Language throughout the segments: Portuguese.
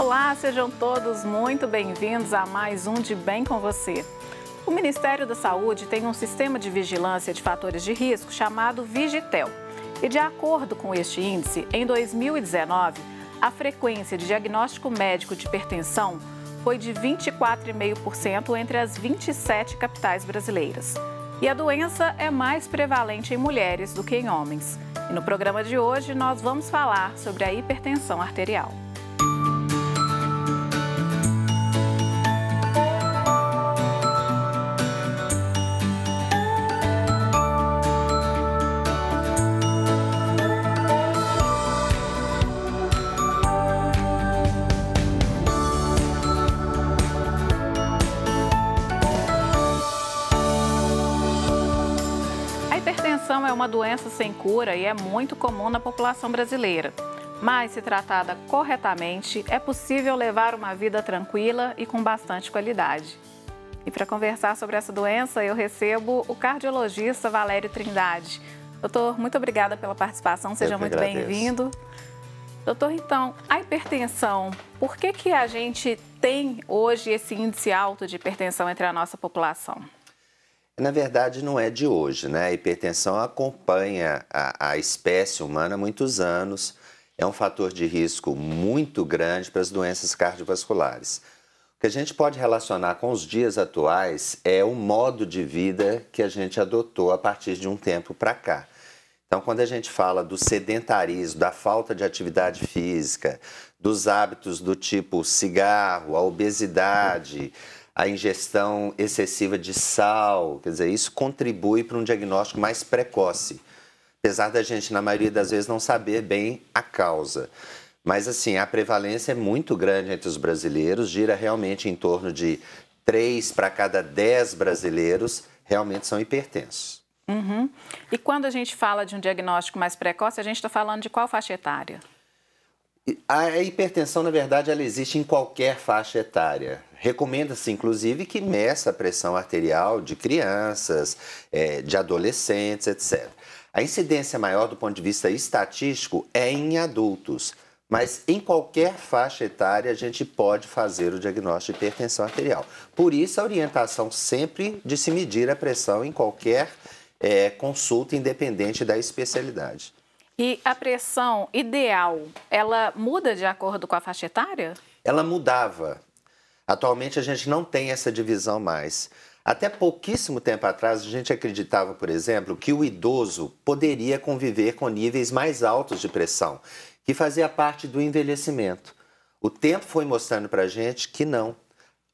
Olá, sejam todos muito bem-vindos a mais um De Bem com Você. O Ministério da Saúde tem um sistema de vigilância de fatores de risco chamado Vigitel. E de acordo com este índice, em 2019, a frequência de diagnóstico médico de hipertensão foi de 24,5% entre as 27 capitais brasileiras. E a doença é mais prevalente em mulheres do que em homens. E no programa de hoje nós vamos falar sobre a hipertensão arterial. Doença sem cura e é muito comum na população brasileira. Mas, se tratada corretamente, é possível levar uma vida tranquila e com bastante qualidade. E para conversar sobre essa doença, eu recebo o cardiologista Valério Trindade. Doutor, muito obrigada pela participação, seja muito bem-vindo. Doutor, então, a hipertensão, por que, que a gente tem hoje esse índice alto de hipertensão entre a nossa população? Na verdade, não é de hoje, né? A hipertensão acompanha a, a espécie humana há muitos anos, é um fator de risco muito grande para as doenças cardiovasculares. O que a gente pode relacionar com os dias atuais é o modo de vida que a gente adotou a partir de um tempo para cá. Então, quando a gente fala do sedentarismo, da falta de atividade física, dos hábitos do tipo cigarro, a obesidade, a ingestão excessiva de sal, quer dizer, isso contribui para um diagnóstico mais precoce, apesar da gente, na maioria das vezes, não saber bem a causa. Mas, assim, a prevalência é muito grande entre os brasileiros, gira realmente em torno de 3 para cada 10 brasileiros realmente são hipertensos. Uhum. E quando a gente fala de um diagnóstico mais precoce, a gente está falando de qual faixa etária? A hipertensão, na verdade, ela existe em qualquer faixa etária. Recomenda-se, inclusive, que meça a pressão arterial de crianças, é, de adolescentes, etc. A incidência maior do ponto de vista estatístico é em adultos, mas em qualquer faixa etária a gente pode fazer o diagnóstico de hipertensão arterial. Por isso, a orientação sempre de se medir a pressão em qualquer é, consulta, independente da especialidade. E a pressão ideal, ela muda de acordo com a faixa etária? Ela mudava. Atualmente a gente não tem essa divisão mais. Até pouquíssimo tempo atrás, a gente acreditava, por exemplo, que o idoso poderia conviver com níveis mais altos de pressão, que fazia parte do envelhecimento. O tempo foi mostrando para a gente que não.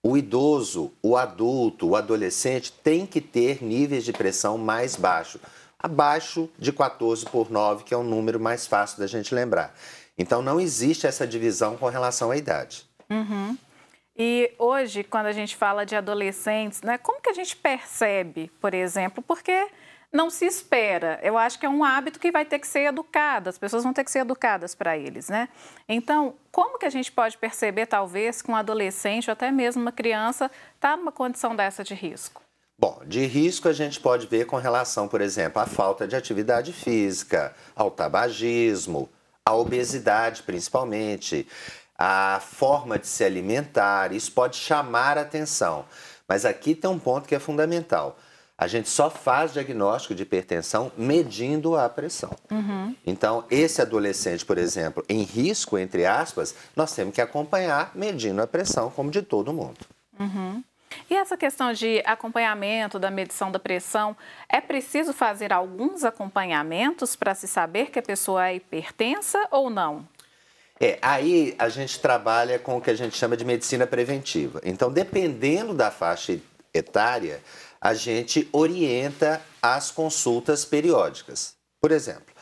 O idoso, o adulto, o adolescente tem que ter níveis de pressão mais baixos, abaixo de 14 por 9, que é um número mais fácil da gente lembrar. Então não existe essa divisão com relação à idade. Uhum. E hoje, quando a gente fala de adolescentes, né, como que a gente percebe, por exemplo, porque não se espera. Eu acho que é um hábito que vai ter que ser educado, as pessoas vão ter que ser educadas para eles, né? Então, como que a gente pode perceber, talvez, que um adolescente ou até mesmo uma criança está numa condição dessa de risco? Bom, de risco a gente pode ver com relação, por exemplo, à falta de atividade física, ao tabagismo, à obesidade principalmente a forma de se alimentar, isso pode chamar a atenção. Mas aqui tem um ponto que é fundamental. A gente só faz diagnóstico de hipertensão medindo a pressão. Uhum. Então, esse adolescente, por exemplo, em risco, entre aspas, nós temos que acompanhar medindo a pressão, como de todo mundo. Uhum. E essa questão de acompanhamento da medição da pressão, é preciso fazer alguns acompanhamentos para se saber que a pessoa é hipertensa ou não? É, aí a gente trabalha com o que a gente chama de medicina preventiva. Então, dependendo da faixa etária, a gente orienta as consultas periódicas. Por exemplo,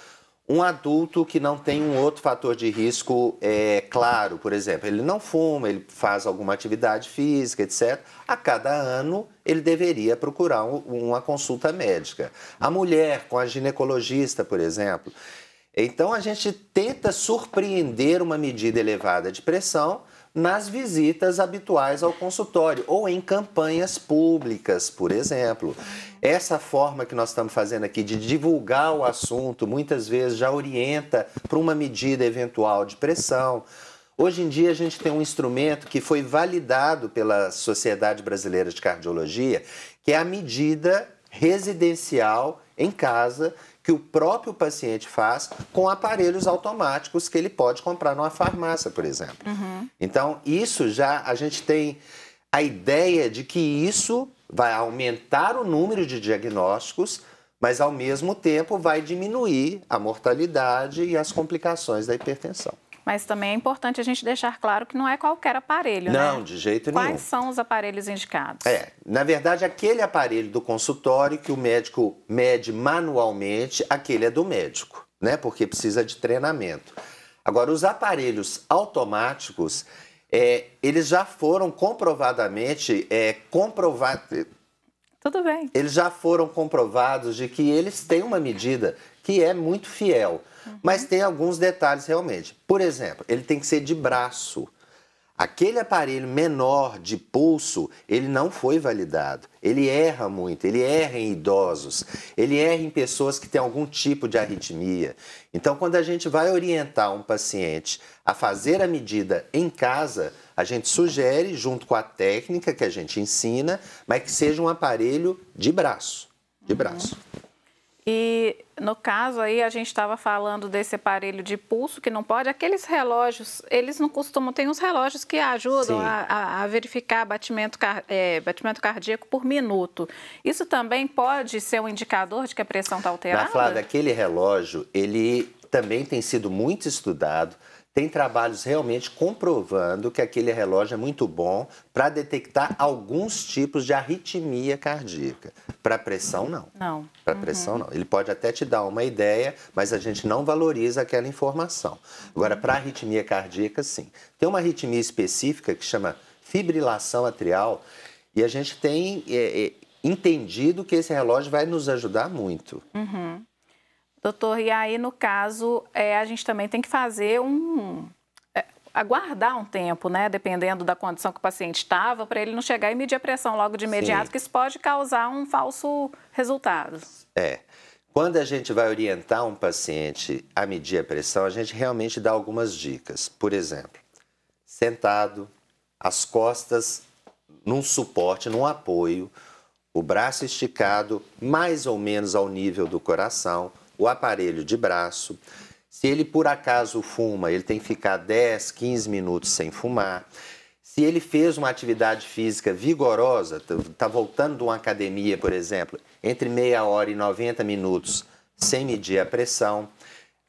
um adulto que não tem um outro fator de risco é, claro, por exemplo, ele não fuma, ele faz alguma atividade física, etc. A cada ano ele deveria procurar um, uma consulta médica. A mulher com a ginecologista, por exemplo, então a gente tenta surpreender uma medida elevada de pressão nas visitas habituais ao consultório ou em campanhas públicas, por exemplo. Essa forma que nós estamos fazendo aqui de divulgar o assunto muitas vezes já orienta para uma medida eventual de pressão. Hoje em dia a gente tem um instrumento que foi validado pela Sociedade Brasileira de Cardiologia, que é a medida residencial em casa que o próprio paciente faz com aparelhos automáticos que ele pode comprar numa farmácia, por exemplo. Uhum. Então, isso já a gente tem a ideia de que isso vai aumentar o número de diagnósticos, mas ao mesmo tempo vai diminuir a mortalidade e as complicações da hipertensão. Mas também é importante a gente deixar claro que não é qualquer aparelho, não, né? de jeito Quais nenhum. Quais são os aparelhos indicados? É, na verdade, aquele aparelho do consultório que o médico mede manualmente, aquele é do médico, né? Porque precisa de treinamento. Agora, os aparelhos automáticos, é, eles já foram comprovadamente é, comprovados. Tudo bem. Eles já foram comprovados de que eles têm uma medida que é muito fiel. Mas tem alguns detalhes realmente. Por exemplo, ele tem que ser de braço. Aquele aparelho menor de pulso, ele não foi validado. Ele erra muito, ele erra em idosos, ele erra em pessoas que têm algum tipo de arritmia. Então, quando a gente vai orientar um paciente a fazer a medida em casa, a gente sugere, junto com a técnica que a gente ensina, mas que seja um aparelho de braço. De braço. E no caso aí a gente estava falando desse aparelho de pulso que não pode, aqueles relógios, eles não costumam, tem uns relógios que ajudam a, a, a, verificar batimento, é, batimento cardíaco por minuto. Isso também pode ser um indicador de que a pressão está alterada? Na Flávia, aquele relógio, ele também tem sido muito estudado tem trabalhos realmente comprovando que aquele relógio é muito bom para detectar alguns tipos de arritmia cardíaca. Para pressão, não. Não. Para pressão, uhum. não. Ele pode até te dar uma ideia, mas a gente não valoriza aquela informação. Agora, para arritmia cardíaca, sim. Tem uma arritmia específica que chama fibrilação atrial e a gente tem é, é, entendido que esse relógio vai nos ajudar muito. Uhum. Doutor, e aí no caso, é, a gente também tem que fazer um. É, aguardar um tempo, né? Dependendo da condição que o paciente estava, para ele não chegar e medir a pressão logo de imediato, Sim. que isso pode causar um falso resultado. É. Quando a gente vai orientar um paciente a medir a pressão, a gente realmente dá algumas dicas. Por exemplo, sentado, as costas num suporte, num apoio, o braço esticado mais ou menos ao nível do coração, o aparelho de braço. Se ele por acaso fuma, ele tem que ficar 10, 15 minutos sem fumar. Se ele fez uma atividade física vigorosa, está voltando de uma academia, por exemplo, entre meia hora e 90 minutos sem medir a pressão.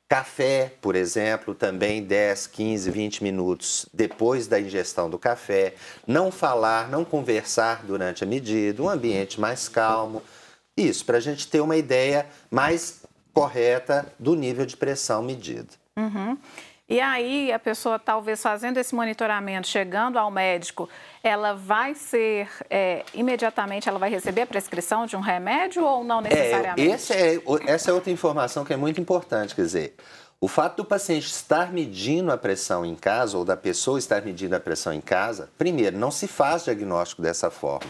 Café, por exemplo, também 10, 15, 20 minutos depois da ingestão do café. Não falar, não conversar durante a medida, um ambiente mais calmo. Isso, para a gente ter uma ideia mais correta do nível de pressão medido. Uhum. E aí, a pessoa, talvez fazendo esse monitoramento, chegando ao médico, ela vai ser, é, imediatamente, ela vai receber a prescrição de um remédio ou não é, necessariamente? É, é, essa é outra informação que é muito importante, quer dizer, o fato do paciente estar medindo a pressão em casa, ou da pessoa estar medindo a pressão em casa, primeiro, não se faz diagnóstico dessa forma.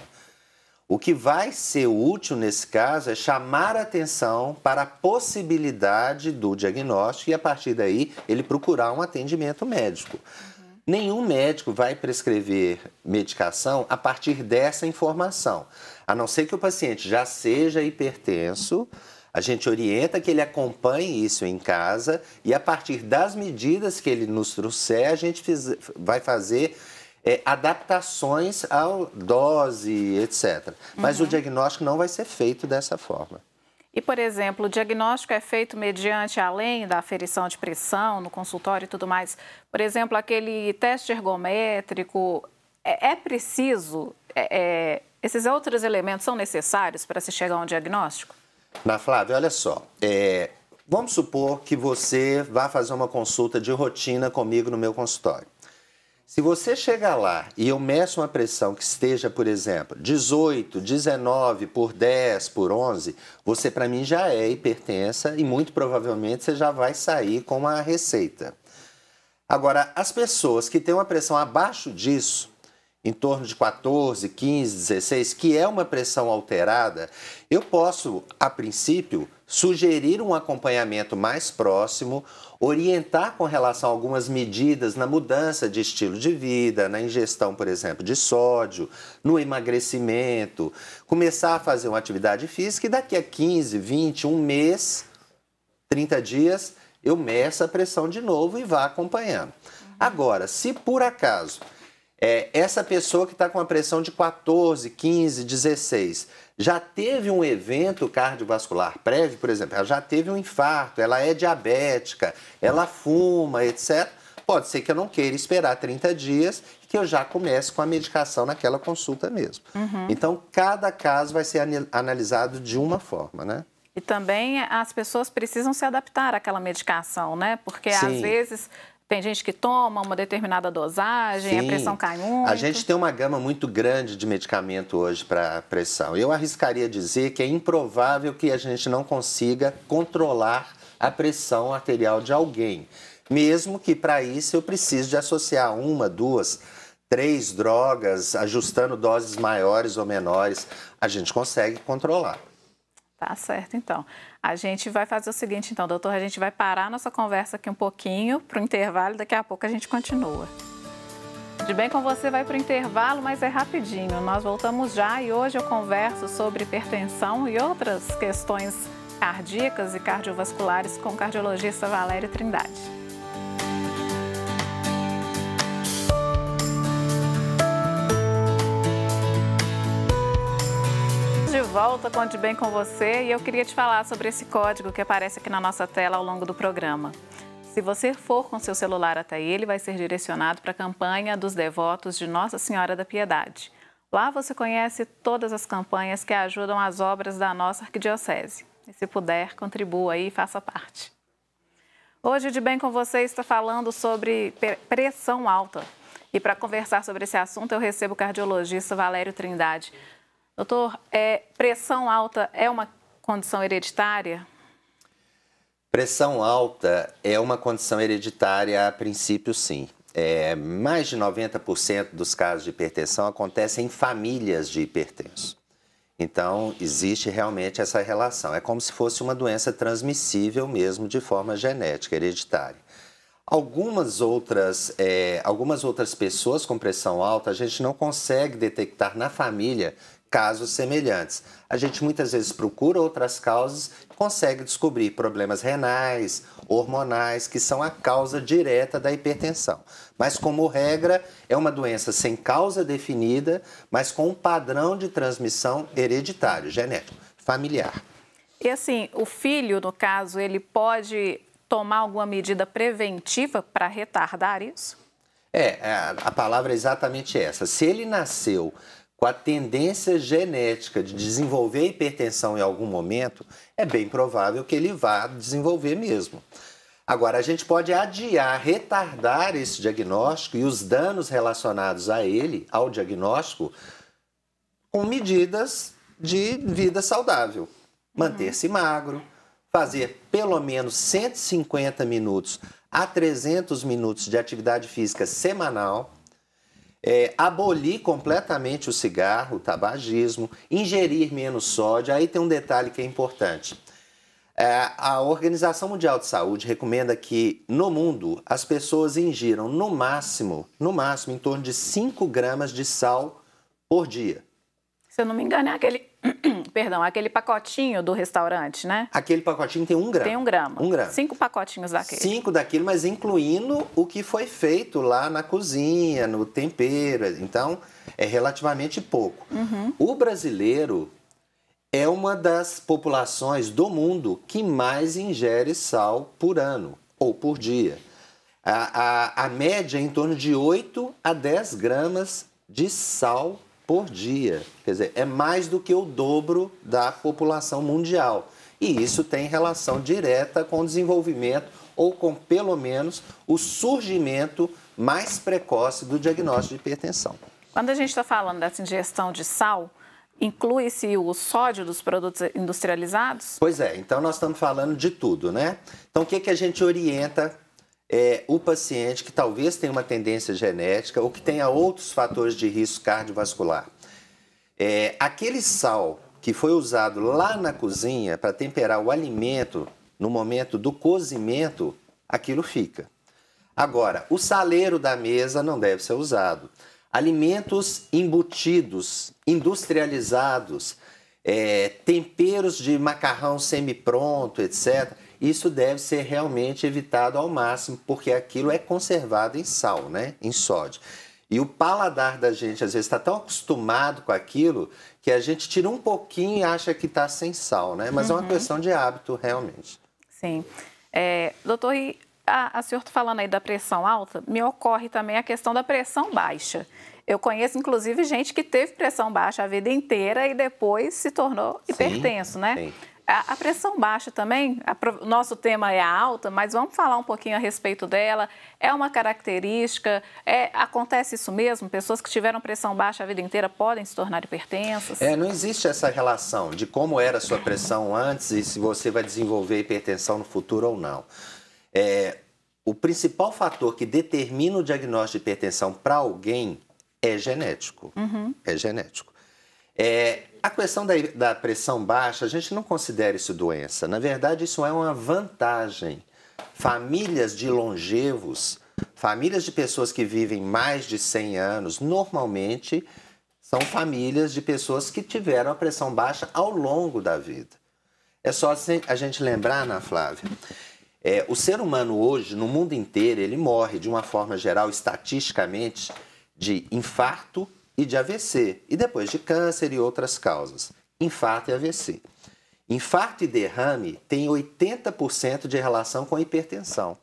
O que vai ser útil nesse caso é chamar a atenção para a possibilidade do diagnóstico e, a partir daí, ele procurar um atendimento médico. Uhum. Nenhum médico vai prescrever medicação a partir dessa informação, a não ser que o paciente já seja hipertenso. A gente orienta que ele acompanhe isso em casa e, a partir das medidas que ele nos trouxer, a gente vai fazer é, adaptações à dose, etc. Mas uhum. o diagnóstico não vai ser feito dessa forma. E, por exemplo, o diagnóstico é feito mediante, além da aferição de pressão no consultório e tudo mais, por exemplo, aquele teste ergométrico, é, é preciso, é, é, esses outros elementos são necessários para se chegar a um diagnóstico? Na Flávia, olha só, é, vamos supor que você vá fazer uma consulta de rotina comigo no meu consultório. Se você chegar lá e eu meço uma pressão que esteja, por exemplo, 18, 19 por 10 por 11, você para mim já é hipertensa e muito provavelmente você já vai sair com uma receita. Agora, as pessoas que têm uma pressão abaixo disso, em torno de 14, 15, 16, que é uma pressão alterada, eu posso, a princípio, sugerir um acompanhamento mais próximo, orientar com relação a algumas medidas na mudança de estilo de vida, na ingestão, por exemplo, de sódio, no emagrecimento, começar a fazer uma atividade física e daqui a 15, 20, um mês, 30 dias, eu meço a pressão de novo e vá acompanhando. Agora, se por acaso é, essa pessoa que está com a pressão de 14, 15, 16 já teve um evento cardiovascular prévio, por exemplo, ela já teve um infarto, ela é diabética, ela fuma, etc. Pode ser que eu não queira esperar 30 dias e que eu já comece com a medicação naquela consulta mesmo. Uhum. Então, cada caso vai ser analisado de uma forma, né? E também as pessoas precisam se adaptar àquela medicação, né? Porque Sim. às vezes tem gente que toma uma determinada dosagem, Sim. a pressão cai muito. A gente tem uma gama muito grande de medicamento hoje para pressão. Eu arriscaria dizer que é improvável que a gente não consiga controlar a pressão arterial de alguém, mesmo que para isso eu precise de associar uma, duas, três drogas, ajustando doses maiores ou menores, a gente consegue controlar. Tá certo, então. A gente vai fazer o seguinte, então, doutor, a gente vai parar nossa conversa aqui um pouquinho para o intervalo, daqui a pouco a gente continua. De bem com você vai para o intervalo, mas é rapidinho. Nós voltamos já e hoje eu converso sobre hipertensão e outras questões cardíacas e cardiovasculares com o cardiologista Valério Trindade. Volta com De Bem com você e eu queria te falar sobre esse código que aparece aqui na nossa tela ao longo do programa. Se você for com seu celular até ele, vai ser direcionado para a campanha dos devotos de Nossa Senhora da Piedade. Lá você conhece todas as campanhas que ajudam as obras da nossa arquidiocese. E se puder, contribua aí e faça parte. Hoje, de bem com você, está falando sobre pressão alta. E para conversar sobre esse assunto, eu recebo o cardiologista Valério Trindade. Doutor, é, pressão alta é uma condição hereditária? Pressão alta é uma condição hereditária a princípio, sim. É, mais de 90% dos casos de hipertensão acontecem em famílias de hipertensos. Então, existe realmente essa relação. É como se fosse uma doença transmissível mesmo de forma genética, hereditária. Algumas outras, é, algumas outras pessoas com pressão alta, a gente não consegue detectar na família casos semelhantes. A gente muitas vezes procura outras causas e consegue descobrir problemas renais, hormonais, que são a causa direta da hipertensão. Mas, como regra, é uma doença sem causa definida, mas com um padrão de transmissão hereditário, genético, familiar. E assim, o filho, no caso, ele pode tomar alguma medida preventiva para retardar isso? É, a palavra é exatamente essa. Se ele nasceu com a tendência genética de desenvolver hipertensão em algum momento, é bem provável que ele vá desenvolver mesmo. Agora, a gente pode adiar, retardar esse diagnóstico e os danos relacionados a ele, ao diagnóstico, com medidas de vida saudável. Manter-se magro, fazer pelo menos 150 minutos a 300 minutos de atividade física semanal, é, abolir completamente o cigarro, o tabagismo, ingerir menos sódio. Aí tem um detalhe que é importante. É, a Organização Mundial de Saúde recomenda que no mundo as pessoas ingiram no máximo, no máximo, em torno de 5 gramas de sal por dia. Se eu não me engano, é aquele Perdão, aquele pacotinho do restaurante, né? Aquele pacotinho tem um grama. Tem um grama. Um grama. Cinco pacotinhos daquele. Cinco daquele, mas incluindo o que foi feito lá na cozinha, no tempero. Então, é relativamente pouco. Uhum. O brasileiro é uma das populações do mundo que mais ingere sal por ano ou por dia. A, a, a média é em torno de 8 a 10 gramas de sal por dia. Quer dizer, é mais do que o dobro da população mundial. E isso tem relação direta com o desenvolvimento ou com, pelo menos, o surgimento mais precoce do diagnóstico de hipertensão. Quando a gente está falando dessa ingestão de sal, inclui-se o sódio dos produtos industrializados? Pois é, então nós estamos falando de tudo, né? Então, o que, que a gente orienta é o paciente que talvez tenha uma tendência genética ou que tenha outros fatores de risco cardiovascular. É, aquele sal que foi usado lá na cozinha para temperar o alimento no momento do cozimento, aquilo fica. Agora, o saleiro da mesa não deve ser usado. Alimentos embutidos, industrializados, é, temperos de macarrão semi-pronto, etc. Isso deve ser realmente evitado ao máximo, porque aquilo é conservado em sal, né? em sódio. E o paladar da gente, às vezes, está tão acostumado com aquilo que a gente tira um pouquinho e acha que está sem sal, né? Mas uhum. é uma uhum. questão de hábito, realmente. Sim. É, doutor, e a, a senhor tá falando aí da pressão alta, me ocorre também a questão da pressão baixa. Eu conheço, inclusive, gente que teve pressão baixa a vida inteira e depois se tornou hipertenso, sim, né? Sim. A, a, pressão baixa também, o nosso tema é a alta, mas vamos falar um pouquinho a respeito dela. É uma característica? É, acontece isso mesmo? Pessoas que tiveram pressão baixa a vida inteira podem se tornar hipertensas? É, não existe essa relação de como era a sua pressão antes e se você vai desenvolver hipertensão no futuro ou não. É, o principal fator que determina o diagnóstico de hipertensão para alguém é genético. Uhum. É genético. É, a questão da, da pressão baixa, a gente não considera isso doença. Na verdade, isso é uma vantagem. Famílias de longevos, famílias de pessoas que vivem mais de 100 anos, normalmente são famílias de pessoas que tiveram a pressão baixa ao longo da vida. É só a gente lembrar, Ana Flávia, é, o ser humano hoje, no mundo inteiro, ele morre de uma forma geral, estatisticamente, de infarto e de AVC, e depois de câncer e outras causas. Infarto e AVC. Infarto e derrame têm 80% de relação com hipertensão.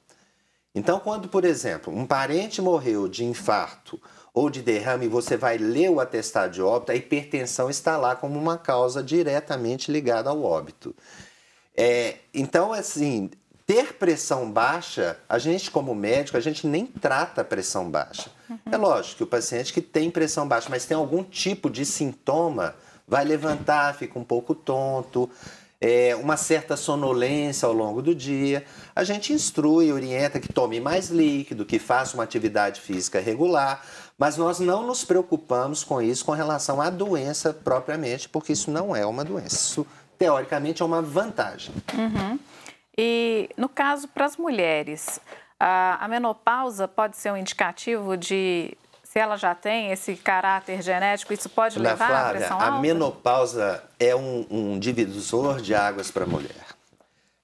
Então, quando, por exemplo, um parente morreu de infarto ou de derrame, você vai ler o atestado de óbito, a hipertensão está lá como uma causa diretamente ligada ao óbito. É, então, assim, ter pressão baixa, a gente como médico, a gente nem trata pressão baixa. Uhum. É lógico que o paciente que tem pressão baixa, mas tem algum tipo de sintoma, vai levantar, fica um pouco tonto, é, uma certa sonolência ao longo do dia. A gente instrui, orienta que tome mais líquido, que faça uma atividade física regular, mas nós não nos preocupamos com isso com relação à doença propriamente, porque isso não é uma doença. Isso, teoricamente, é uma vantagem. Uhum. E no caso para as mulheres, a, a menopausa pode ser um indicativo de se ela já tem esse caráter genético, isso pode Ana levar Flávia, à pressão alta? A menopausa é um, um divisor de águas para a mulher.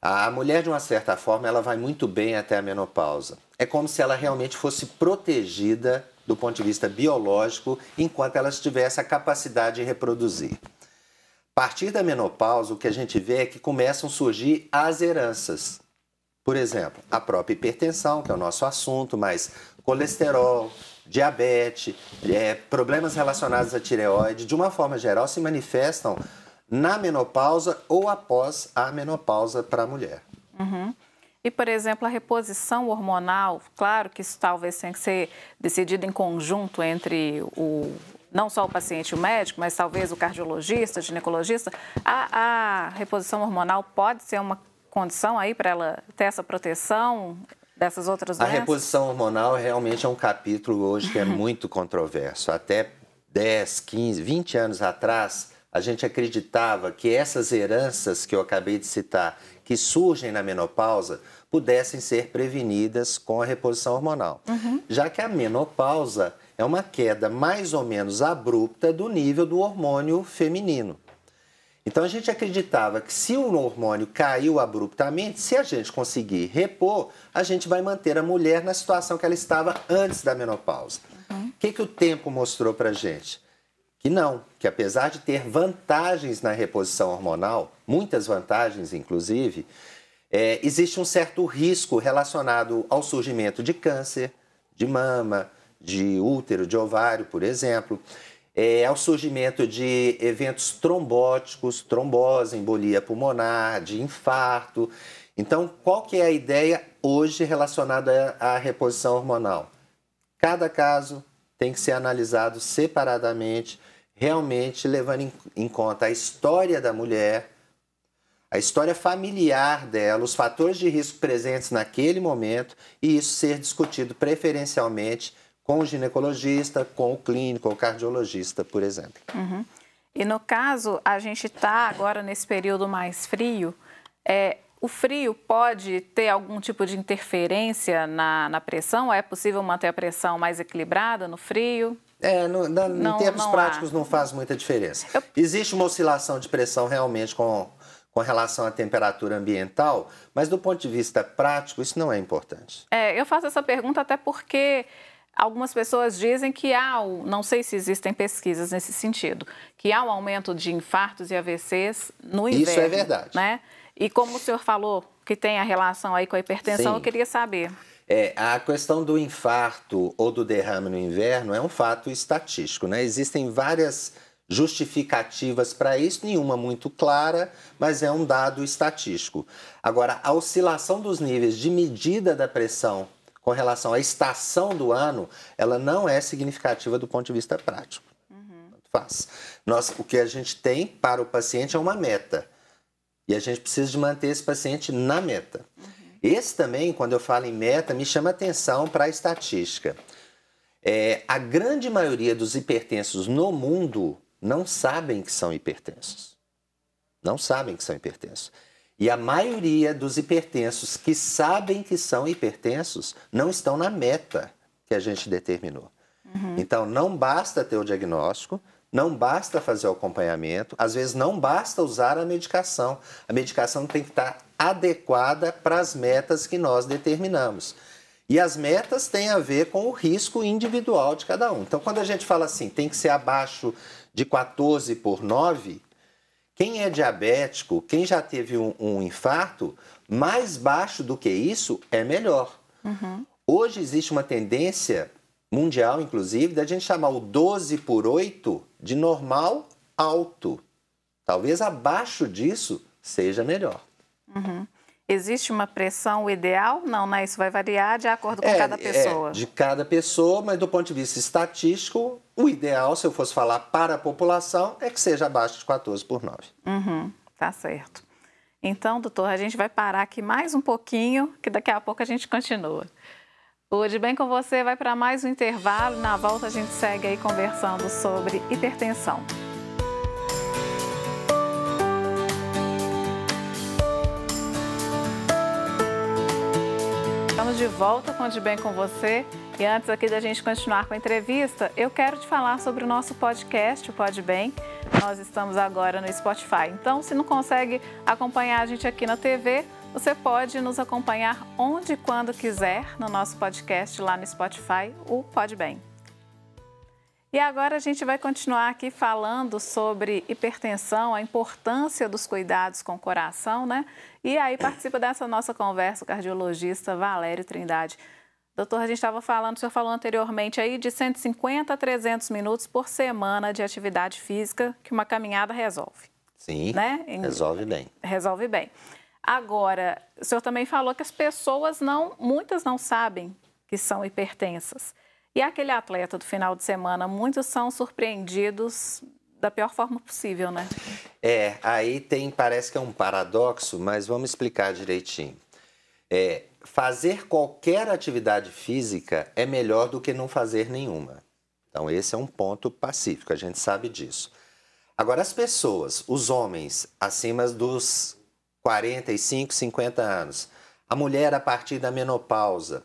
A mulher, de uma certa forma, ela vai muito bem até a menopausa. É como se ela realmente fosse protegida do ponto de vista biológico enquanto ela tivesse a capacidade de reproduzir. A partir da menopausa, o que a gente vê é que começam a surgir as heranças. Por exemplo, a própria hipertensão, que é o nosso assunto, mas colesterol, diabetes, é, problemas relacionados à tireoide, de uma forma geral, se manifestam na menopausa ou após a menopausa para a mulher. Uhum. E, por exemplo, a reposição hormonal, claro que isso talvez tenha que ser decidido em conjunto entre o, não só o paciente e o médico, mas talvez o cardiologista, ginecologista, a, a reposição hormonal pode ser uma condição aí para ela ter essa proteção dessas outras doenças? A reposição hormonal realmente é um capítulo hoje que é muito controverso. Até 10, 15, 20 anos atrás, a gente acreditava que essas heranças que eu acabei de citar, que surgem na menopausa, pudessem ser prevenidas com a reposição hormonal. Uhum. Já que a menopausa é uma queda mais ou menos abrupta do nível do hormônio feminino. Então a gente acreditava que se o hormônio caiu abruptamente, se a gente conseguir repor, a gente vai manter a mulher na situação que ela estava antes da menopausa. O uhum. que, que o tempo mostrou para gente? Que não, que apesar de ter vantagens na reposição hormonal, muitas vantagens inclusive, é, existe um certo risco relacionado ao surgimento de câncer, de mama, de útero, de ovário, por exemplo, é, ao surgimento de eventos trombóticos, trombose, embolia pulmonar, de infarto. Então, qual que é a ideia hoje relacionada à reposição hormonal? Cada caso tem que ser analisado separadamente, realmente levando em, conta a história da mulher, a história familiar dela, os fatores de risco presentes naquele momento e isso ser discutido preferencialmente com o ginecologista, com o clínico, ou cardiologista, por exemplo. Uhum. E no caso, a gente está agora nesse período mais frio, é, o frio pode ter algum tipo de interferência na, na pressão? É possível manter a pressão mais equilibrada no frio? É, no, na, não, em termos não práticos há. não faz muita diferença. Eu... Existe uma oscilação de pressão realmente com, com relação à temperatura ambiental, mas do ponto de vista prático isso não é importante. É, eu faço essa pergunta até porque Algumas pessoas dizem que há, não sei se existem pesquisas nesse sentido, que há um aumento de infartos e AVCs no inverno. Isso é verdade. Né? E como o senhor falou que tem a relação aí com a hipertensão, Sim. eu queria saber. É, a questão do infarto ou do derrame no inverno é um fato estatístico, né? Existem várias justificativas para isso, nenhuma muito clara, mas é um dado estatístico. Agora, a oscilação dos níveis de medida da pressão com relação à estação do ano, ela não é significativa do ponto de vista prático. Uhum. Faz. Nós, o que a gente tem para o paciente é uma meta. E a gente precisa de manter esse paciente na meta. Uhum. Esse também, quando eu falo em meta, me chama atenção para a estatística. É, a grande maioria dos hipertensos no mundo não sabem que são hipertensos. Não sabem que são hipertensos. E a maioria dos hipertensos que sabem que são hipertensos não estão na meta que a gente determinou. Uhum. Então, não basta ter o diagnóstico, não basta fazer o acompanhamento, às vezes não basta usar a medicação. A medicação tem que estar adequada para as metas que nós determinamos. E as metas têm a ver com o risco individual de cada um. Então, quando a gente fala assim, tem que ser abaixo de 14 por 9, quem é diabético, quem já teve um, um infarto, mais baixo do que isso é melhor. Uhum. Hoje existe uma tendência mundial, inclusive, da gente chamar o 12 por 8 de normal alto. Talvez abaixo disso seja melhor. Uhum. Existe uma pressão ideal? Não, né? Isso vai variar de acordo com é, cada pessoa. É, de cada pessoa, mas do ponto de vista estatístico, o ideal, se eu fosse falar para a população, é que seja abaixo de 14 por 9. Uhum, tá certo. Então, doutor, a gente vai parar aqui mais um pouquinho, que daqui a pouco a gente continua. O De Bem com Você vai para mais um intervalo. Na volta a gente segue aí conversando sobre hipertensão. Estamos de volta com De Bem com Você. E antes aqui da gente continuar com a entrevista, eu quero te falar sobre o nosso podcast, o Pod Bem. Nós estamos agora no Spotify. Então, se não consegue acompanhar a gente aqui na TV, você pode nos acompanhar onde e quando quiser no nosso podcast lá no Spotify, o Pod Bem. E agora a gente vai continuar aqui falando sobre hipertensão, a importância dos cuidados com o coração, né? E aí participa dessa nossa conversa o cardiologista Valério Trindade. Doutor, a gente estava falando, o senhor falou anteriormente aí de 150 a 300 minutos por semana de atividade física que uma caminhada resolve. Sim, né? resolve bem. Resolve bem. Agora, o senhor também falou que as pessoas não, muitas não sabem que são hipertensas. E aquele atleta do final de semana, muitos são surpreendidos da pior forma possível, né? É, aí tem, parece que é um paradoxo, mas vamos explicar direitinho. É, fazer qualquer atividade física é melhor do que não fazer nenhuma. Então, esse é um ponto pacífico, a gente sabe disso. Agora, as pessoas, os homens acima dos 45, 50 anos, a mulher a partir da menopausa,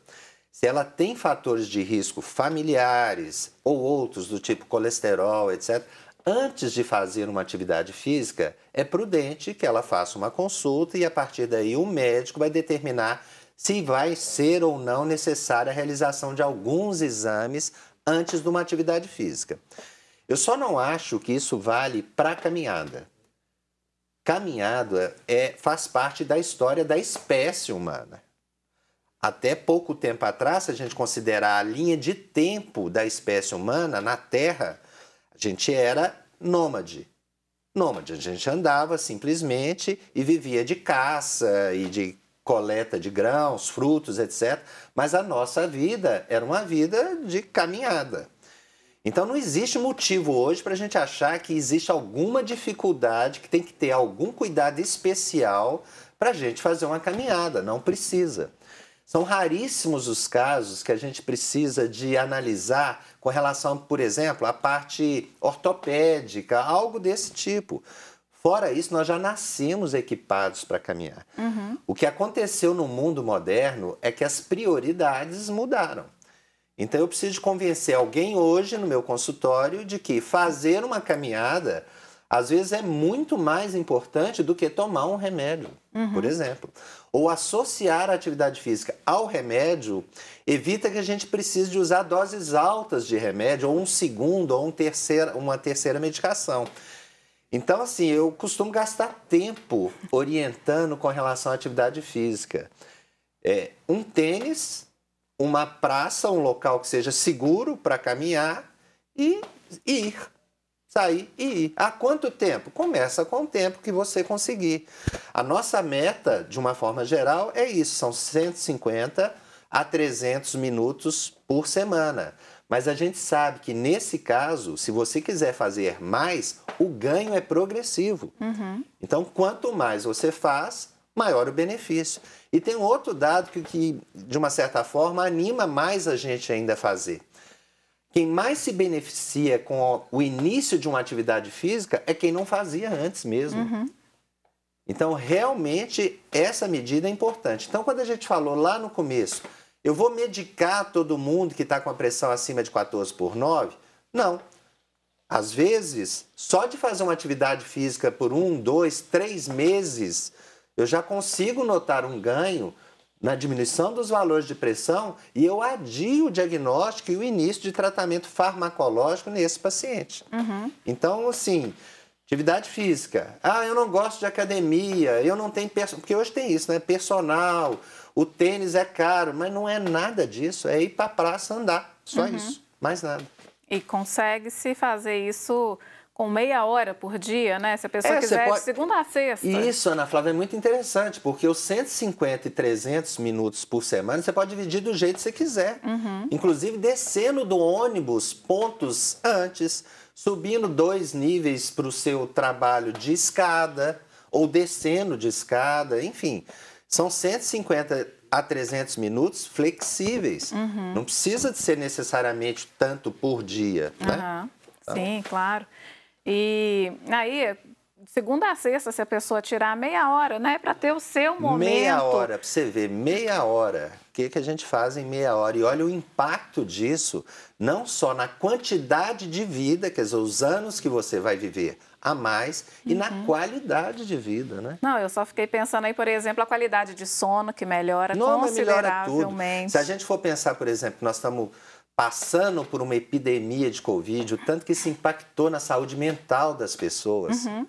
se ela tem fatores de risco familiares ou outros do tipo colesterol, etc., antes de fazer uma atividade física, é prudente que ela faça uma consulta e a partir daí o médico vai determinar se vai ser ou não necessária a realização de alguns exames antes de uma atividade física. Eu só não acho que isso vale para caminhada. Caminhada é, faz parte da história da espécie humana. Até pouco tempo atrás, se a gente considerar a linha de tempo da espécie humana na Terra, a gente era nômade. Nômade, a gente andava simplesmente e vivia de caça e de coleta de grãos, frutos, etc. Mas a nossa vida era uma vida de caminhada. Então não existe motivo hoje para a gente achar que existe alguma dificuldade, que tem que ter algum cuidado especial para a gente fazer uma caminhada. Não precisa. São raríssimos os casos que a gente precisa de analisar com relação, por exemplo, à parte ortopédica, algo desse tipo. Fora isso, nós já nascemos equipados para caminhar. Uhum. O que aconteceu no mundo moderno é que as prioridades mudaram. Então eu preciso convencer alguém hoje no meu consultório de que fazer uma caminhada às vezes é muito mais importante do que tomar um remédio, uhum. por exemplo. Ou associar a atividade física ao remédio evita que a gente precise de usar doses altas de remédio, ou um segundo, ou um terceira, uma terceira medicação. Então, assim, eu costumo gastar tempo orientando com relação à atividade física. É, um tênis uma praça, um local que seja seguro para caminhar e ir. Sair e ir. Há quanto tempo? Começa com o tempo que você conseguir. A nossa meta, de uma forma geral, é isso: são 150 a 300 minutos por semana. Mas a gente sabe que nesse caso, se você quiser fazer mais, o ganho é progressivo. Uhum. Então, quanto mais você faz, maior o benefício. E tem outro dado que, que, de uma certa forma, anima mais a gente ainda a fazer. Quem mais se beneficia com o início de uma atividade física é quem não fazia antes mesmo. Uhum. Então, realmente, essa medida é importante. Então, quando a gente falou lá no começo, eu vou medicar todo mundo que está com a pressão acima de 14 por 9? Não. Às vezes, só de fazer uma atividade física por um, dois, três meses, eu já consigo notar um ganho na diminuição dos valores de pressão e eu adio o diagnóstico e o início de tratamento farmacológico nesse paciente. Uhum. Então, assim, atividade física. Ah, eu não gosto de academia, eu não tenho... Porque hoje tem isso, né? Personal, o tênis é caro, mas não é nada disso. É ir para a praça andar, só uhum. isso, mais nada. E consegue-se fazer isso com meia hora por dia, né? Se a pessoa é, quiser pode... de segunda a sexta. Isso, Ana Flávia, é muito interessante, porque os 150 e 300 minutos por semana você pode dividir do jeito que você quiser. Uhum. Inclusive descendo do ônibus pontos antes, subindo dois níveis para o seu trabalho de escada, ou descendo de escada, enfim. São 150 a 300 minutos flexíveis. Uhum. Não precisa de ser necessariamente tanto por dia, né? Uhum. Então... Sim, claro. E aí, segunda a sexta, se a pessoa tirar meia hora, né, para ter o seu momento. Meia hora, para você ver, meia hora. O que, que a gente faz em meia hora? E olha o impacto disso, não só na quantidade de vida, quer dizer, os anos que você vai viver a mais e na uhum. qualidade de vida, né? Não, eu só fiquei pensando aí, por exemplo, a qualidade de sono que melhora não, consideravelmente. Melhora tudo. Se a gente for pensar, por exemplo, nós estamos passando por uma epidemia de Covid, o tanto que isso impactou na saúde mental das pessoas. Uhum.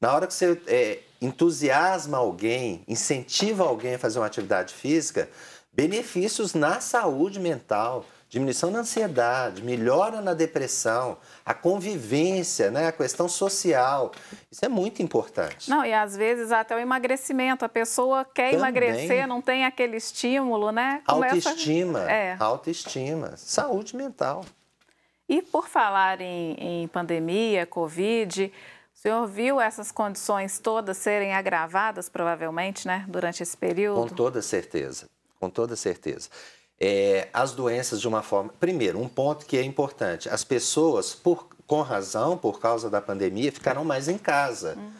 Na hora que você é, entusiasma alguém, incentiva alguém a fazer uma atividade física, benefícios na saúde mental diminuição da ansiedade, melhora na depressão, a convivência, né, a questão social. Isso é muito importante. Não, e às vezes até o emagrecimento. A pessoa quer Também. emagrecer, não tem aquele estímulo, né? Começa... Autoestima, é. autoestima, saúde mental. E por falar em, em pandemia, Covid, o senhor viu essas condições todas serem agravadas, provavelmente, né, durante esse período? Com toda certeza, com toda certeza é, as doenças de uma forma. Primeiro, um ponto que é importante: as pessoas, por, com razão, por causa da pandemia, ficaram mais em casa. Uhum.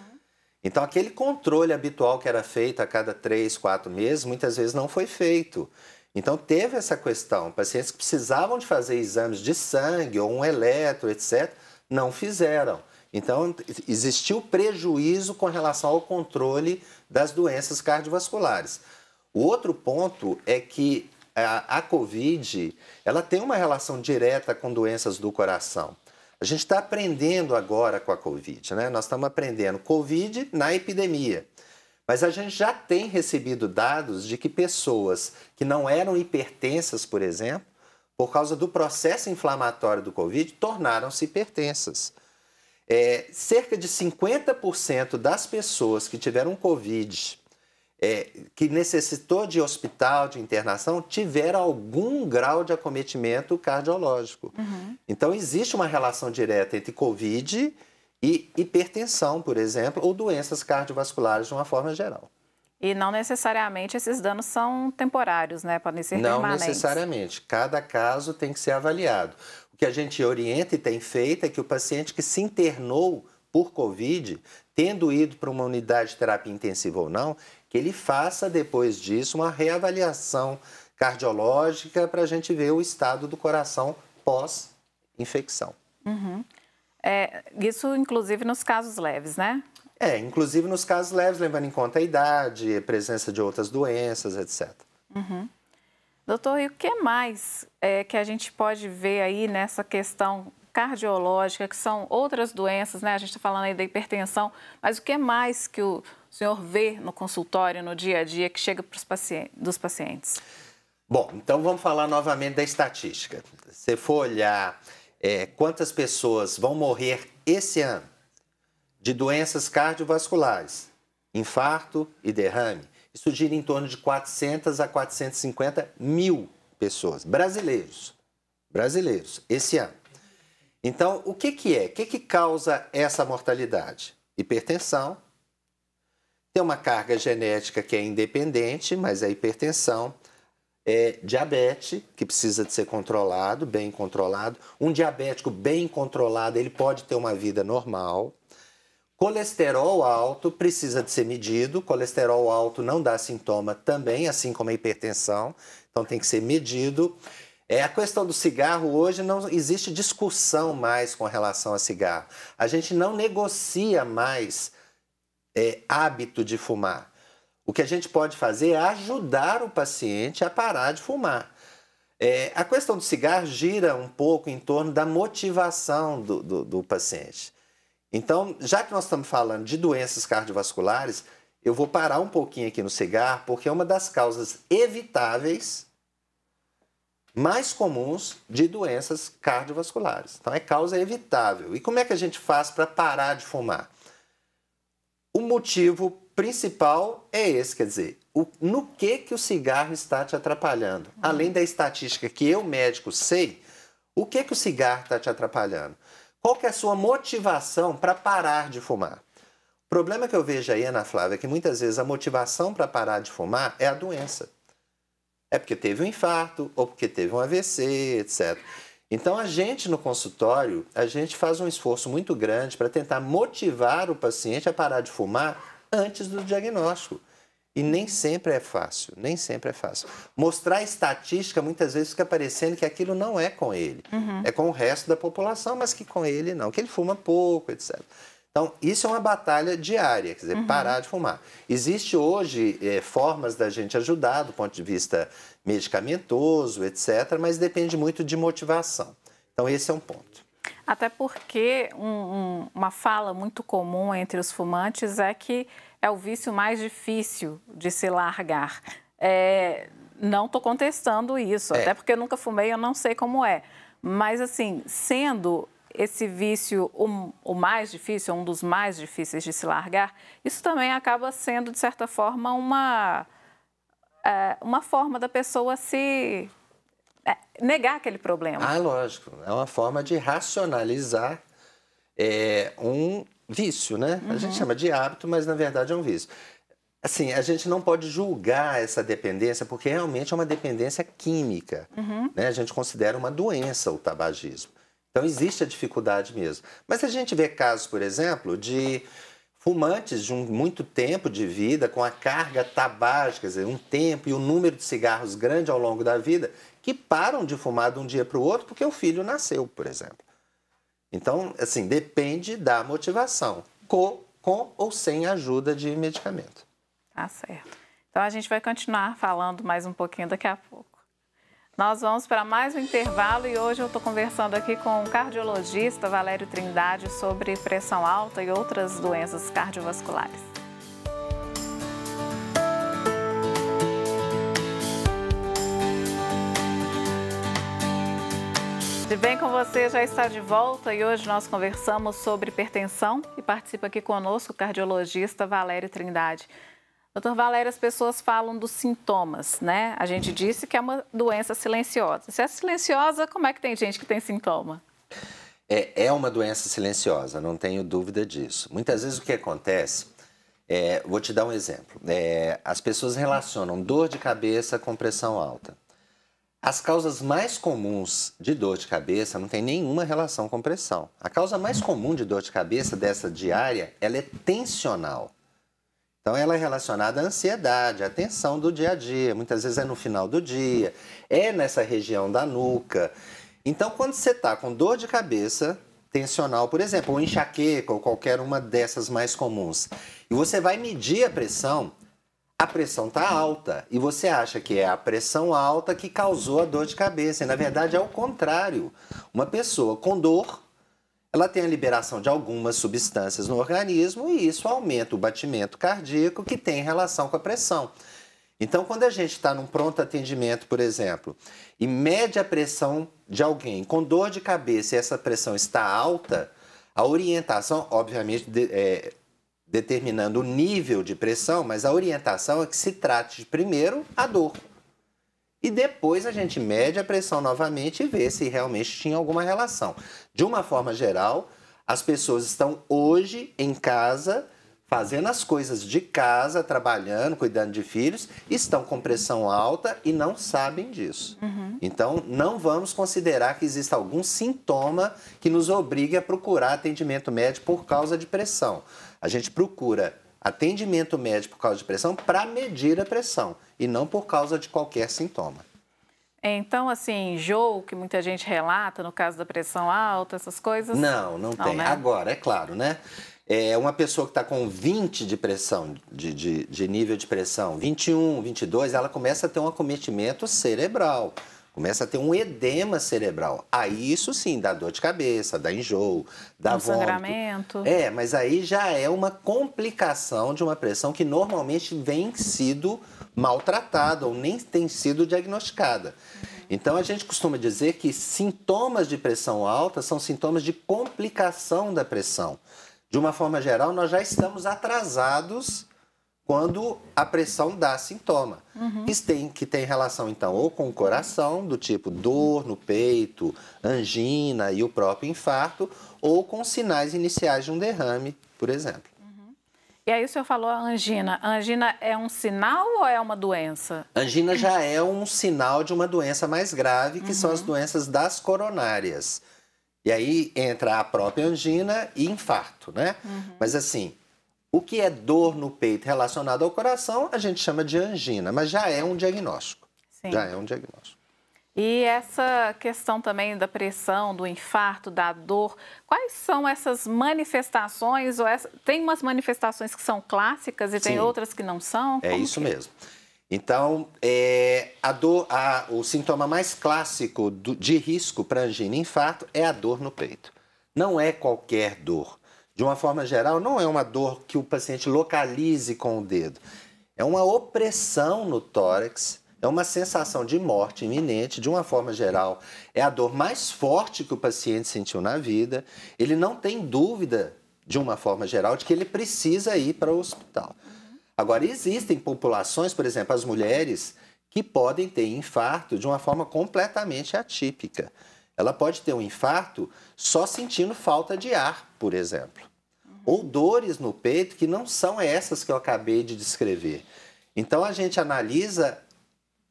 Então, aquele controle habitual que era feito a cada três, quatro meses, muitas vezes não foi feito. Então, teve essa questão: pacientes que precisavam de fazer exames de sangue ou um eletro, etc., não fizeram. Então, existiu prejuízo com relação ao controle das doenças cardiovasculares. O outro ponto é que a, a Covid ela tem uma relação direta com doenças do coração. A gente está aprendendo agora com a Covid, né? Nós estamos aprendendo Covid na epidemia. Mas a gente já tem recebido dados de que pessoas que não eram hipertensas, por exemplo, por causa do processo inflamatório do Covid, tornaram-se hipertensas. É, cerca de 50% das pessoas que tiveram Covid é, que necessitou de hospital, de internação, tiveram algum grau de acometimento cardiológico. Uhum. Então, existe uma relação direta entre Covid e hipertensão, por exemplo, ou doenças cardiovasculares de uma forma geral. E não necessariamente esses danos são temporários, né? Podem ser não permanentes. Não necessariamente. Cada caso tem que ser avaliado. O que a gente orienta e tem feito é que o paciente que se internou por Covid, tendo ido para uma unidade de terapia intensiva ou não, que ele faça depois disso uma reavaliação cardiológica para a gente ver o estado do coração pós-infecção. Uhum. É, isso, inclusive, nos casos leves, né? É, inclusive nos casos leves, levando em conta a idade, a presença de outras doenças, etc. Uhum. Doutor, e o que mais é, que a gente pode ver aí nessa questão cardiológica, que são outras doenças, né? A gente está falando aí da hipertensão, mas o que mais que o senhor vê no consultório, no dia a dia, que chega para os pacientes, dos pacientes? Bom, então vamos falar novamente da estatística. Se for olhar é, quantas pessoas vão morrer esse ano de doenças cardiovasculares, infarto e derrame, isso gira em torno de 400 a 450 mil pessoas, brasileiros, brasileiros, esse ano. Então, o que, que é? O que, que causa essa mortalidade? Hipertensão. Tem uma carga genética que é independente, mas é hipertensão. É diabetes, que precisa de ser controlado, bem controlado. Um diabético bem controlado, ele pode ter uma vida normal. Colesterol alto precisa de ser medido. Colesterol alto não dá sintoma também, assim como a hipertensão. Então tem que ser medido. É, a questão do cigarro hoje não existe discussão mais com relação a cigarro. A gente não negocia mais é, hábito de fumar. O que a gente pode fazer é ajudar o paciente a parar de fumar. É, a questão do cigarro gira um pouco em torno da motivação do, do, do paciente. Então, já que nós estamos falando de doenças cardiovasculares, eu vou parar um pouquinho aqui no cigarro, porque é uma das causas evitáveis mais comuns de doenças cardiovasculares. Então, é causa evitável. E como é que a gente faz para parar de fumar? O motivo principal é esse, quer dizer, o, no que, que o cigarro está te atrapalhando? Uhum. Além da estatística que eu, médico, sei, o que, que o cigarro está te atrapalhando? Qual que é a sua motivação para parar de fumar? O problema que eu vejo aí, Ana Flávia, é que muitas vezes a motivação para parar de fumar é a doença. É porque teve um infarto ou porque teve um AVC, etc. Então a gente no consultório, a gente faz um esforço muito grande para tentar motivar o paciente a parar de fumar antes do diagnóstico. E nem sempre é fácil, nem sempre é fácil. Mostrar estatística muitas vezes fica parecendo que aquilo não é com ele. Uhum. É com o resto da população, mas que com ele não, que ele fuma pouco, etc. Então, isso é uma batalha diária, quer dizer, uhum. parar de fumar. Existe hoje é, formas da gente ajudar do ponto de vista medicamentoso, etc., mas depende muito de motivação. Então, esse é um ponto. Até porque um, um, uma fala muito comum entre os fumantes é que é o vício mais difícil de se largar. É, não estou contestando isso, é. até porque eu nunca fumei, eu não sei como é. Mas, assim, sendo esse vício o, o, mais difícil, um dos mais difíceis de se largar, isso também acaba sendo, de certa forma, uma, é, uma forma da pessoa se é, negar aquele problema. Ah, lógico. É uma forma de racionalizar é, um vício, né? Uhum. A gente uhum. chama de hábito, mas na verdade é um vício. Assim, a gente não pode julgar essa dependência, porque realmente é uma dependência química. Uhum. Né? A gente considera uma doença o tabagismo. Então existe a dificuldade mesmo. Mas a gente vê casos, por exemplo, de fumantes de um muito tempo de vida, com a carga tabágica, quer dizer, um tempo e um número de cigarros grande ao longo da vida, que param de fumar de um dia para o outro porque o filho nasceu, por exemplo. Então, assim, depende da motivação, com, com ou sem ajuda de medicamento. Tá certo. Então a gente vai continuar falando mais um pouquinho daqui a pouco. Nós vamos para mais um intervalo e hoje eu estou conversando aqui com o cardiologista Valério Trindade sobre pressão alta e outras doenças cardiovasculares. De bem com você já está de volta e hoje nós conversamos sobre hipertensão e participa aqui conosco o cardiologista Valério Trindade. Doutor Valério, as pessoas falam dos sintomas, né? A gente disse que é uma doença silenciosa. Se é silenciosa, como é que tem gente que tem sintoma? É, é uma doença silenciosa, não tenho dúvida disso. Muitas vezes o que acontece, é, vou te dar um exemplo. É, as pessoas relacionam dor de cabeça com pressão alta. As causas mais comuns de dor de cabeça não tem nenhuma relação com pressão. A causa mais comum de dor de cabeça dessa diária, ela é tensional. Então, ela é relacionada à ansiedade, à tensão do dia a dia. Muitas vezes é no final do dia, é nessa região da nuca. Então, quando você está com dor de cabeça tensional, por exemplo, ou enxaqueca, ou qualquer uma dessas mais comuns, e você vai medir a pressão, a pressão está alta e você acha que é a pressão alta que causou a dor de cabeça. E na verdade é o contrário. Uma pessoa com dor ela tem a liberação de algumas substâncias no organismo e isso aumenta o batimento cardíaco que tem relação com a pressão. Então, quando a gente está num pronto atendimento, por exemplo, e mede a pressão de alguém com dor de cabeça e essa pressão está alta, a orientação, obviamente, é, determinando o nível de pressão, mas a orientação é que se trate primeiro a dor. E depois a gente mede a pressão novamente e vê se realmente tinha alguma relação. De uma forma geral, as pessoas estão hoje em casa, fazendo as coisas de casa, trabalhando, cuidando de filhos, estão com pressão alta e não sabem disso. Uhum. Então, não vamos considerar que exista algum sintoma que nos obrigue a procurar atendimento médico por causa de pressão. A gente procura atendimento médico por causa de pressão para medir a pressão e não por causa de qualquer sintoma. Então, assim, enjoo, que muita gente relata no caso da pressão alta, essas coisas? Não, não, não tem. Né? Agora, é claro, né? É uma pessoa que está com 20 de pressão, de, de, de nível de pressão, 21, 22, ela começa a ter um acometimento cerebral começa a ter um edema cerebral. Aí isso sim dá dor de cabeça, dá enjoo, dá um vômito. sangramento. É, mas aí já é uma complicação de uma pressão que normalmente vem sido maltratada ou nem tem sido diagnosticada. Então a gente costuma dizer que sintomas de pressão alta são sintomas de complicação da pressão. De uma forma geral, nós já estamos atrasados quando a pressão dá sintoma. Uhum. Que, tem, que tem relação, então, ou com o coração, do tipo dor no peito, angina e o próprio infarto, ou com sinais iniciais de um derrame, por exemplo. Uhum. E aí o senhor falou a angina. A angina é um sinal ou é uma doença? Angina já é um sinal de uma doença mais grave, que uhum. são as uhum. doenças das coronárias. E aí entra a própria angina e infarto, né? Uhum. Mas assim, o que é dor no peito relacionado ao coração, a gente chama de angina, mas já é um diagnóstico. Sim. Já é um diagnóstico. E essa questão também da pressão, do infarto, da dor, quais são essas manifestações? Ou essa... Tem umas manifestações que são clássicas e Sim. tem outras que não são? É Como isso que... mesmo. Então, é, a dor, a, o sintoma mais clássico do, de risco para angina e infarto é a dor no peito. Não é qualquer dor de uma forma geral, não é uma dor que o paciente localize com o dedo. É uma opressão no tórax, é uma sensação de morte iminente, de uma forma geral. É a dor mais forte que o paciente sentiu na vida. Ele não tem dúvida, de uma forma geral, de que ele precisa ir para o hospital. Agora, existem populações, por exemplo, as mulheres, que podem ter infarto de uma forma completamente atípica. Ela pode ter um infarto só sentindo falta de ar, por exemplo ou dores no peito que não são essas que eu acabei de descrever. Então a gente analisa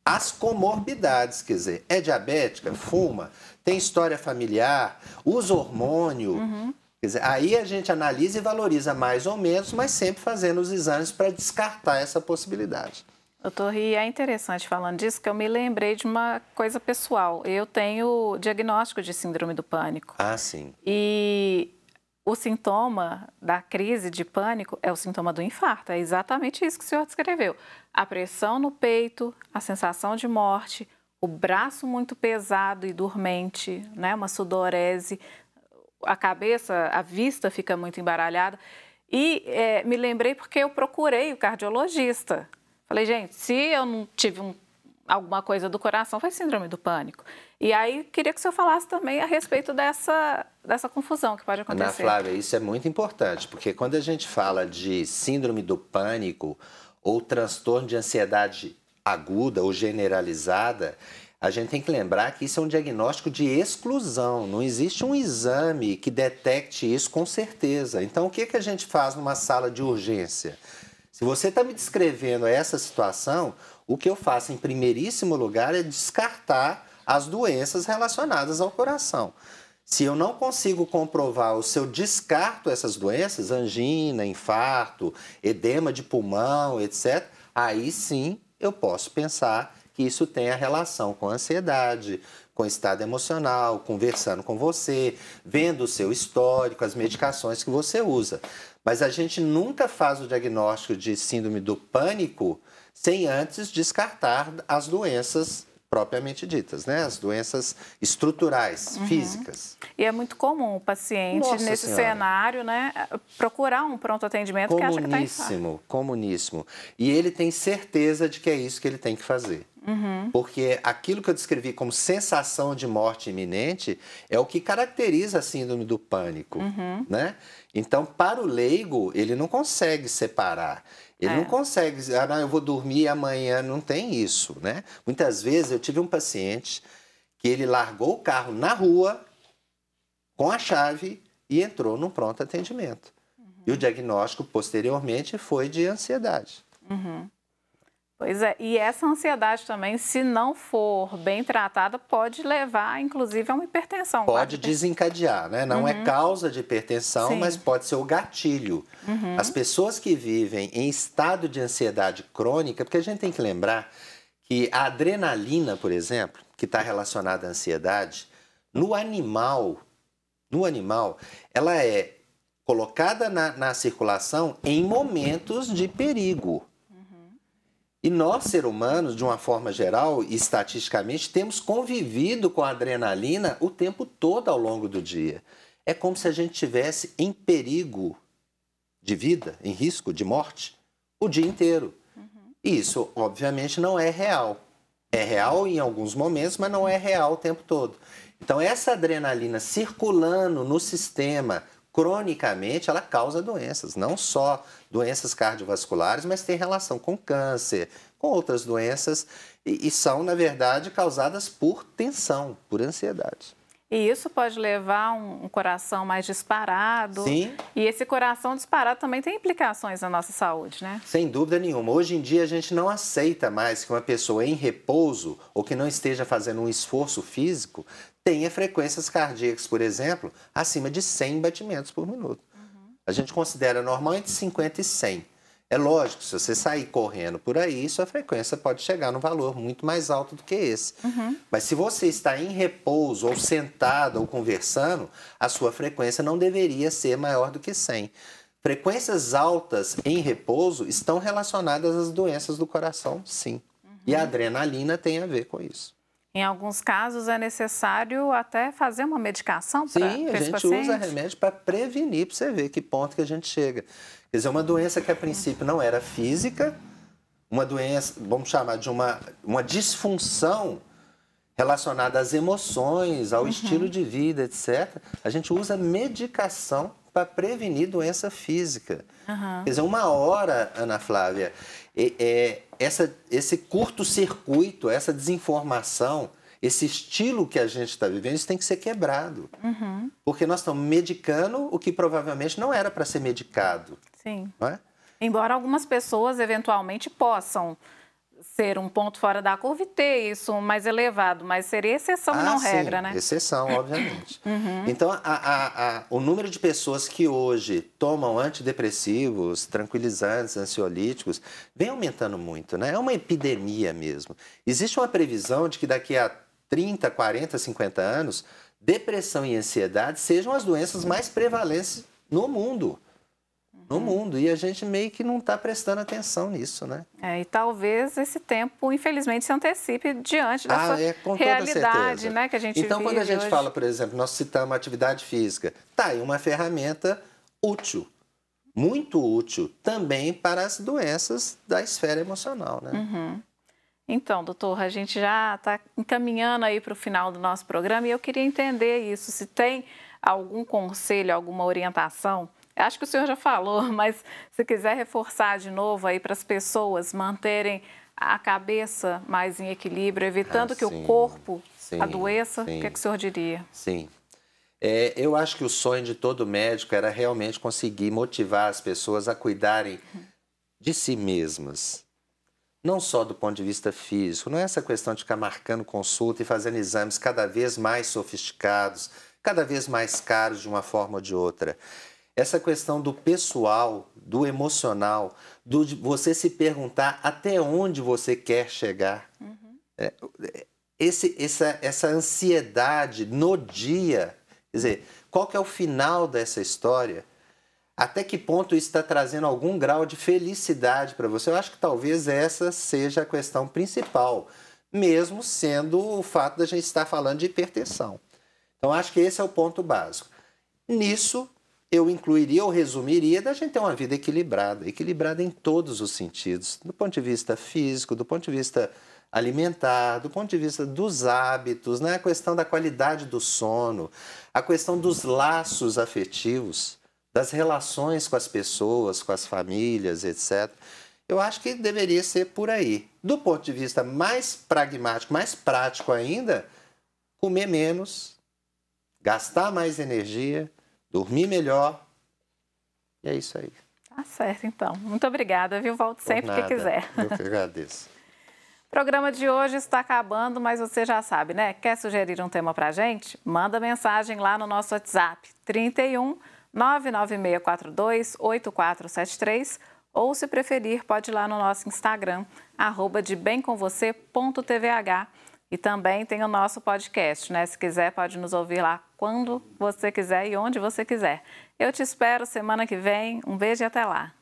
as comorbidades, quer dizer, é diabética, fuma, tem história familiar, usa hormônio. Uhum. Quer dizer, aí a gente analisa e valoriza mais ou menos, mas sempre fazendo os exames para descartar essa possibilidade. Doutor Ri, é interessante falando disso, que eu me lembrei de uma coisa pessoal. Eu tenho diagnóstico de síndrome do pânico. Ah, sim. E o sintoma da crise de pânico é o sintoma do infarto. É exatamente isso que o senhor descreveu. A pressão no peito, a sensação de morte, o braço muito pesado e dormente, né? uma sudorese, a cabeça, a vista fica muito embaralhada. E é, me lembrei porque eu procurei o cardiologista. Falei, gente, se eu não tive um alguma coisa do coração, foi síndrome do pânico. E aí, queria que o senhor falasse também a respeito dessa, dessa confusão que pode acontecer. Ana Flávia, isso é muito importante, porque quando a gente fala de síndrome do pânico ou transtorno de ansiedade aguda ou generalizada, a gente tem que lembrar que isso é um diagnóstico de exclusão. Não existe um exame que detecte isso com certeza. Então, o que, que a gente faz numa sala de urgência? Se você está me descrevendo essa situação, o que eu faço em primeiríssimo lugar é descartar as doenças relacionadas ao coração. Se eu não consigo comprovar o seu descarto essas doenças, angina, infarto, edema de pulmão, etc., aí sim eu posso pensar que isso tenha relação com ansiedade, com estado emocional, conversando com você, vendo o seu histórico, as medicações que você usa. Mas a gente nunca faz o diagnóstico de síndrome do pânico sem antes descartar as doenças propriamente ditas, né? As doenças estruturais, uhum. físicas. E é muito comum o paciente, Nossa nesse senhora. cenário, né, procurar um pronto atendimento que acha que está Comuníssimo, comuníssimo. E ele tem certeza de que é isso que ele tem que fazer. Uhum. Porque aquilo que eu descrevi como sensação de morte iminente é o que caracteriza a síndrome do pânico, uhum. né? Então, para o leigo, ele não consegue separar. Ele é. não consegue dizer, ah, não, eu vou dormir amanhã, não tem isso, né? Muitas vezes eu tive um paciente que ele largou o carro na rua com a chave e entrou num pronto atendimento. Uhum. E o diagnóstico posteriormente foi de ansiedade. Uhum. Pois é, e essa ansiedade também, se não for bem tratada, pode levar, inclusive, a uma hipertensão. Pode desencadear, né? Não é uhum. é causa de hipertensão, Sim. mas pode ser o gatilho. Uhum. As pessoas que vivem em estado de ansiedade crônica, porque a gente tem que lembrar que a adrenalina, por exemplo, que está relacionada à ansiedade, no animal, no animal, ela é colocada na, na circulação em momentos de perigo. E nós, seres humanos, de uma forma geral e estatisticamente, temos convivido com a adrenalina o tempo todo ao longo do dia. É como se a gente tivesse em perigo de vida, em risco de morte, o dia inteiro. Uhum. Isso, obviamente, não é real. É real em alguns momentos, mas não é real o tempo todo. Então, essa adrenalina circulando no sistema cronicamente, ela causa doenças, não só doenças cardiovasculares, mas tem relação com câncer, com outras doenças, e, e são, na verdade, causadas por tensão, por ansiedade. E isso pode levar um, um coração mais disparado. Sim. E esse coração disparado também tem implicações na nossa saúde, né? Sem dúvida nenhuma. Hoje em dia a gente não aceita mais que uma pessoa em repouso ou que não esteja fazendo um esforço físico tenha frequências cardíacas, por exemplo, acima de 100 batimentos por minuto. Uhum. A gente considera normal entre 50 e 100. É lógico, se você sair correndo por aí, sua frequência pode chegar num valor muito mais alto do que esse. Uhum. Mas se você está em repouso, ou sentado, ou conversando, a sua frequência não deveria ser maior do que 100. Frequências altas em repouso estão relacionadas às doenças do coração, sim. Uhum. E a adrenalina tem a ver com isso. Em alguns casos é necessário até fazer uma medicação para Sim, a gente paciente? usa remédio para prevenir, para você ver que ponto que a gente chega. Quer dizer, uma doença que a princípio não era física, uma doença, vamos chamar de uma, uma disfunção relacionada às emoções, ao uhum. estilo de vida, etc. A gente usa medicação para prevenir doença física. Uhum. Quer dizer, uma hora, Ana Flávia, é, é, essa, esse curto-circuito, essa desinformação, esse estilo que a gente está vivendo, isso tem que ser quebrado. Uhum. Porque nós estamos medicando o que provavelmente não era para ser medicado. Sim. É? Embora algumas pessoas eventualmente possam ser um ponto fora da curva e ter isso mais elevado, mas seria exceção ah, e não sim, regra, né? Exceção, obviamente. Uhum. Então, a, a, a, o número de pessoas que hoje tomam antidepressivos, tranquilizantes, ansiolíticos, vem aumentando muito, né? É uma epidemia mesmo. Existe uma previsão de que daqui a 30, 40, 50 anos, depressão e ansiedade sejam as doenças mais prevalentes no mundo no uhum. mundo. E a gente meio que não está prestando atenção nisso, né? É, e talvez esse tempo, infelizmente, se antecipe diante dessa ah, é, realidade né, que a gente Então, quando a gente hoje. fala, por exemplo, nós citamos atividade física, tá aí uma ferramenta útil, muito útil também para as doenças da esfera emocional, né? Uhum. Então, doutor, a gente já está encaminhando aí para o final do nosso programa e eu queria entender isso, se tem algum conselho, alguma orientação Acho que o senhor já falou, mas se quiser reforçar de novo aí para as pessoas manterem a cabeça mais em equilíbrio, evitando ah, que o corpo sim, adoeça, sim. o que, é que o senhor diria? Sim. É, eu acho que o sonho de todo médico era realmente conseguir motivar as pessoas a cuidarem de si mesmas. Não só do ponto de vista físico, não é essa questão de ficar marcando consulta e fazendo exames cada vez mais sofisticados, cada vez mais caros de uma forma ou de outra. Essa questão do pessoal, do emocional, do de você se perguntar até onde você quer chegar. Uhum. É, esse, essa, essa ansiedade no dia, quer dizer, qual que é o final dessa história? Até que ponto isso está trazendo algum grau de felicidade para você? Eu acho que talvez essa seja a questão principal, mesmo sendo o fato da gente estar falando de hipertensão. Então, acho que esse é o ponto básico. Nisso, eu incluiria ou resumiria da gente ter uma vida equilibrada, equilibrada em todos os sentidos, do ponto de vista físico, do ponto de vista alimentar, do ponto de vista dos hábitos, né? a questão da qualidade do sono, a questão dos laços afetivos, das relações com as pessoas, com as famílias, etc. Eu acho que deveria ser por aí. Do ponto de vista mais pragmático, mais prático ainda, comer menos, gastar mais energia, dormir melhor. E é isso aí. Tá certo, então. Muito obrigada, viu? Volto sempre que quiser. Eu que agradeço. O programa de hoje está acabando, mas você já sabe, né? Quer sugerir um tema para gente? Manda mensagem lá no nosso WhatsApp, 31 99642 8473 ou, se preferir, pode ir lá no nosso Instagram, arroba de bemcomvocê.tvh e também tem o nosso podcast, né? Se quiser, pode nos ouvir lá quando você quiser e onde você quiser. Eu te espero semana que vem. Um beijo e até lá.